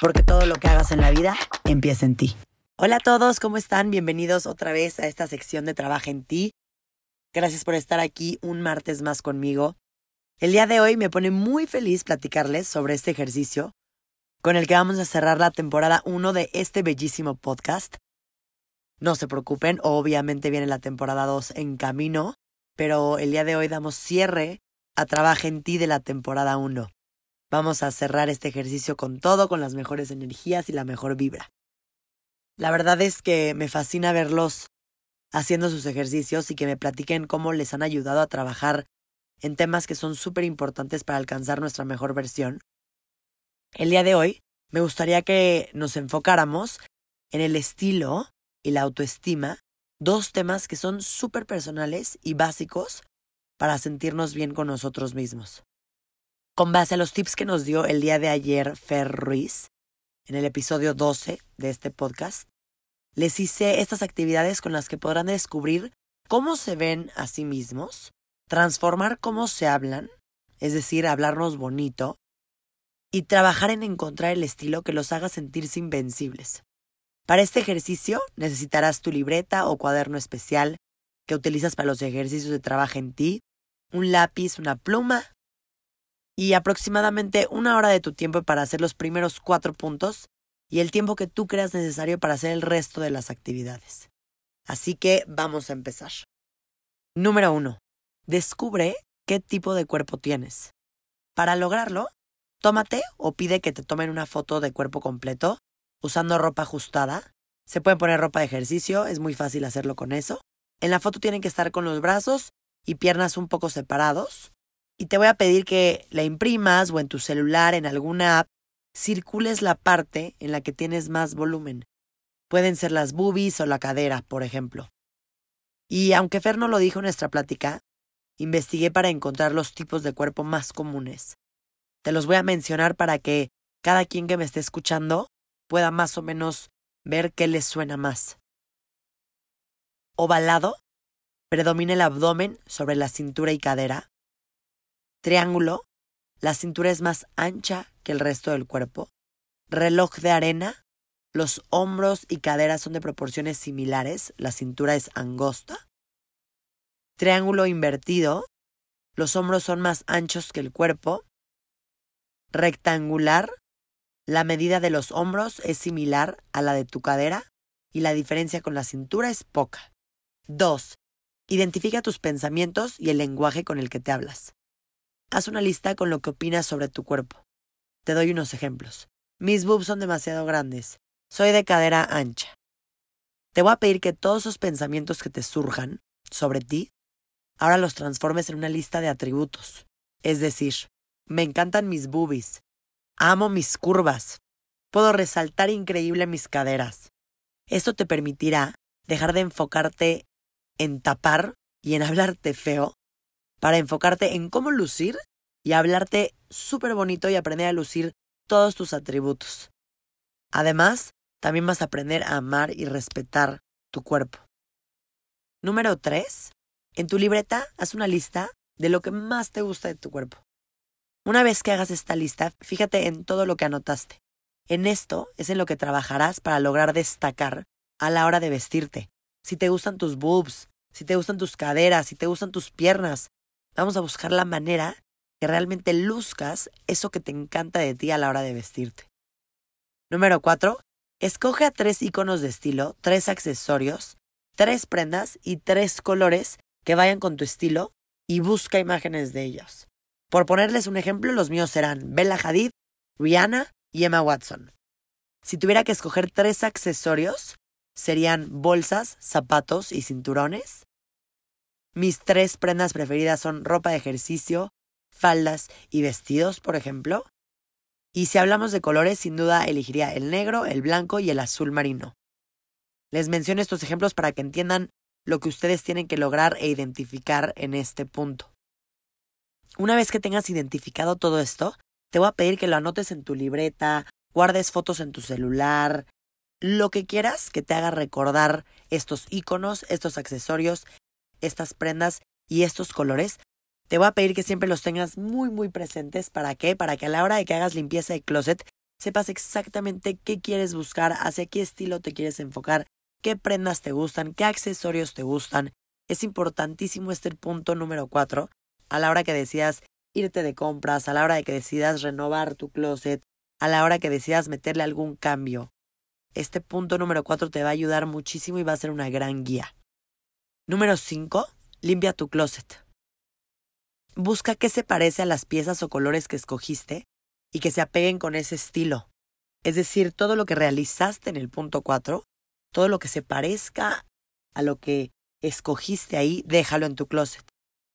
porque todo lo que hagas en la vida empieza en ti. Hola a todos, ¿cómo están? Bienvenidos otra vez a esta sección de Trabaja en ti. Gracias por estar aquí un martes más conmigo. El día de hoy me pone muy feliz platicarles sobre este ejercicio con el que vamos a cerrar la temporada 1 de este bellísimo podcast. No se preocupen, obviamente viene la temporada 2 en camino, pero el día de hoy damos cierre a Trabaja en ti de la temporada 1. Vamos a cerrar este ejercicio con todo, con las mejores energías y la mejor vibra. La verdad es que me fascina verlos haciendo sus ejercicios y que me platiquen cómo les han ayudado a trabajar en temas que son súper importantes para alcanzar nuestra mejor versión. El día de hoy me gustaría que nos enfocáramos en el estilo y la autoestima, dos temas que son súper personales y básicos para sentirnos bien con nosotros mismos. Con base a los tips que nos dio el día de ayer Fer Ruiz, en el episodio 12 de este podcast, les hice estas actividades con las que podrán descubrir cómo se ven a sí mismos, transformar cómo se hablan, es decir, hablarnos bonito, y trabajar en encontrar el estilo que los haga sentirse invencibles. Para este ejercicio necesitarás tu libreta o cuaderno especial que utilizas para los ejercicios de trabajo en ti, un lápiz, una pluma y aproximadamente una hora de tu tiempo para hacer los primeros cuatro puntos y el tiempo que tú creas necesario para hacer el resto de las actividades. Así que vamos a empezar. Número uno. Descubre qué tipo de cuerpo tienes. Para lograrlo, tómate o pide que te tomen una foto de cuerpo completo usando ropa ajustada. Se puede poner ropa de ejercicio, es muy fácil hacerlo con eso. En la foto tienen que estar con los brazos y piernas un poco separados y te voy a pedir que la imprimas o en tu celular, en alguna app, circules la parte en la que tienes más volumen. Pueden ser las boobies o la cadera, por ejemplo. Y aunque Fer no lo dijo en nuestra plática, investigué para encontrar los tipos de cuerpo más comunes. Te los voy a mencionar para que cada quien que me esté escuchando pueda más o menos ver qué les suena más. Ovalado, predomina el abdomen sobre la cintura y cadera. Triángulo, la cintura es más ancha que el resto del cuerpo. Reloj de arena, los hombros y caderas son de proporciones similares, la cintura es angosta. Triángulo invertido, los hombros son más anchos que el cuerpo. Rectangular, la medida de los hombros es similar a la de tu cadera y la diferencia con la cintura es poca. 2. Identifica tus pensamientos y el lenguaje con el que te hablas. Haz una lista con lo que opinas sobre tu cuerpo. Te doy unos ejemplos. Mis boobs son demasiado grandes. Soy de cadera ancha. Te voy a pedir que todos esos pensamientos que te surjan sobre ti, ahora los transformes en una lista de atributos. Es decir, me encantan mis boobies. Amo mis curvas. Puedo resaltar increíble mis caderas. Esto te permitirá dejar de enfocarte en tapar y en hablarte feo para enfocarte en cómo lucir y hablarte súper bonito y aprender a lucir todos tus atributos. Además, también vas a aprender a amar y respetar tu cuerpo. Número 3. En tu libreta haz una lista de lo que más te gusta de tu cuerpo. Una vez que hagas esta lista, fíjate en todo lo que anotaste. En esto es en lo que trabajarás para lograr destacar a la hora de vestirte. Si te gustan tus boobs, si te gustan tus caderas, si te gustan tus piernas, Vamos a buscar la manera que realmente luzcas eso que te encanta de ti a la hora de vestirte. Número 4. Escoge a tres iconos de estilo, tres accesorios, tres prendas y tres colores que vayan con tu estilo y busca imágenes de ellos. Por ponerles un ejemplo, los míos serán Bella Hadid, Rihanna y Emma Watson. Si tuviera que escoger tres accesorios, serían bolsas, zapatos y cinturones. Mis tres prendas preferidas son ropa de ejercicio, faldas y vestidos, por ejemplo. Y si hablamos de colores, sin duda elegiría el negro, el blanco y el azul marino. Les menciono estos ejemplos para que entiendan lo que ustedes tienen que lograr e identificar en este punto. Una vez que tengas identificado todo esto, te voy a pedir que lo anotes en tu libreta, guardes fotos en tu celular, lo que quieras que te haga recordar estos iconos, estos accesorios, estas prendas y estos colores. Te voy a pedir que siempre los tengas muy muy presentes. ¿Para qué? Para que a la hora de que hagas limpieza de closet sepas exactamente qué quieres buscar, hacia qué estilo te quieres enfocar, qué prendas te gustan, qué accesorios te gustan. Es importantísimo este punto número cuatro a la hora que decidas irte de compras, a la hora de que decidas renovar tu closet, a la hora que decidas meterle algún cambio. Este punto número 4 te va a ayudar muchísimo y va a ser una gran guía. Número 5. Limpia tu closet. Busca qué se parece a las piezas o colores que escogiste y que se apeguen con ese estilo. Es decir, todo lo que realizaste en el punto 4, todo lo que se parezca a lo que escogiste ahí, déjalo en tu closet.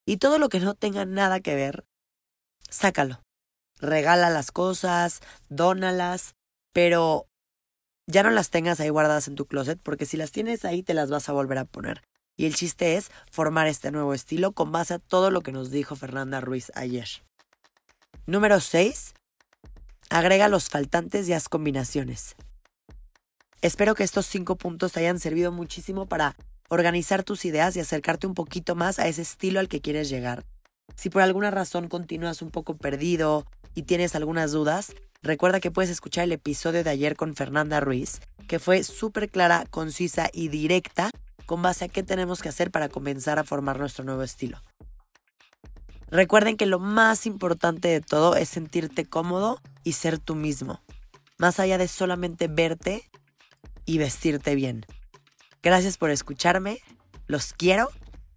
Y todo lo que no tenga nada que ver, sácalo. Regala las cosas, dónalas, pero ya no las tengas ahí guardadas en tu closet, porque si las tienes ahí te las vas a volver a poner. Y el chiste es formar este nuevo estilo con base a todo lo que nos dijo Fernanda Ruiz ayer. Número 6. Agrega los faltantes y haz combinaciones. Espero que estos cinco puntos te hayan servido muchísimo para organizar tus ideas y acercarte un poquito más a ese estilo al que quieres llegar. Si por alguna razón continúas un poco perdido y tienes algunas dudas, recuerda que puedes escuchar el episodio de ayer con Fernanda Ruiz, que fue súper clara, concisa y directa con base a qué tenemos que hacer para comenzar a formar nuestro nuevo estilo. Recuerden que lo más importante de todo es sentirte cómodo y ser tú mismo, más allá de solamente verte y vestirte bien. Gracias por escucharme, los quiero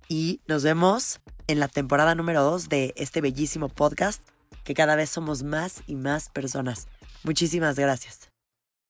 y nos vemos en la temporada número 2 de este bellísimo podcast que cada vez somos más y más personas. Muchísimas gracias.